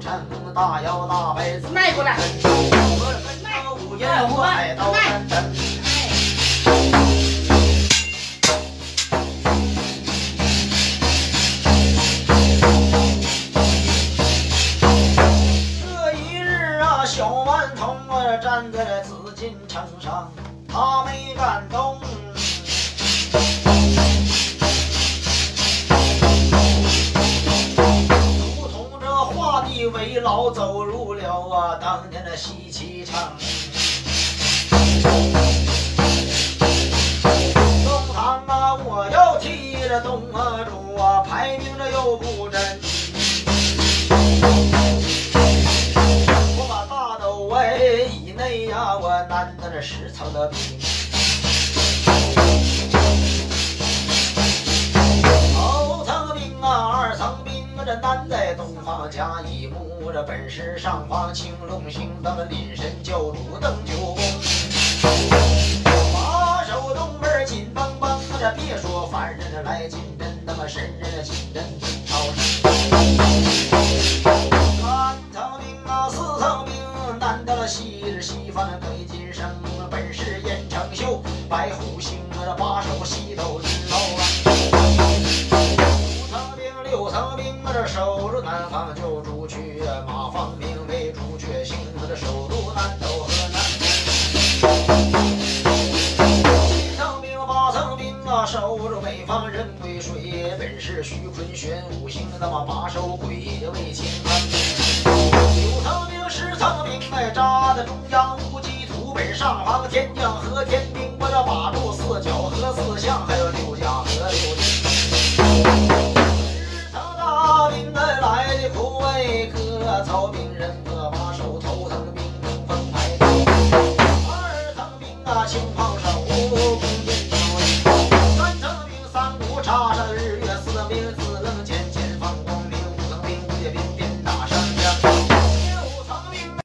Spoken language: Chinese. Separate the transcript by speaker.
Speaker 1: 城，大摇大摆子。
Speaker 2: 迈过来，
Speaker 1: 我跟那五爷我爱到山城。这一日啊，小顽童啊站在了紫禁城上，他没敢动。走入了啊当年的西岐城。东堂啊，我要替着东阿主啊，排名着又不真。我把大斗围以内呀，我难得这十层的兵。这难在东方甲乙木，这本是上方青龙星灯，临神教主邓九公。把手东门紧绷绷，这别说凡人来进阵，那么神人进阵真超神。三层兵啊，四层兵，难得了昔日西方北京生，本是燕城秀，白虎星啊，这把守西斗守住南方救主去，马方兵为主却行，这守住南斗河南。七层兵，八层兵啊，守住北方人归水，本是徐坤玄五行，那么把守鬼为清安。九层兵，十层兵，哎，扎在中央无基土，本上方天将和天兵，我要把住四角和四象，草饼人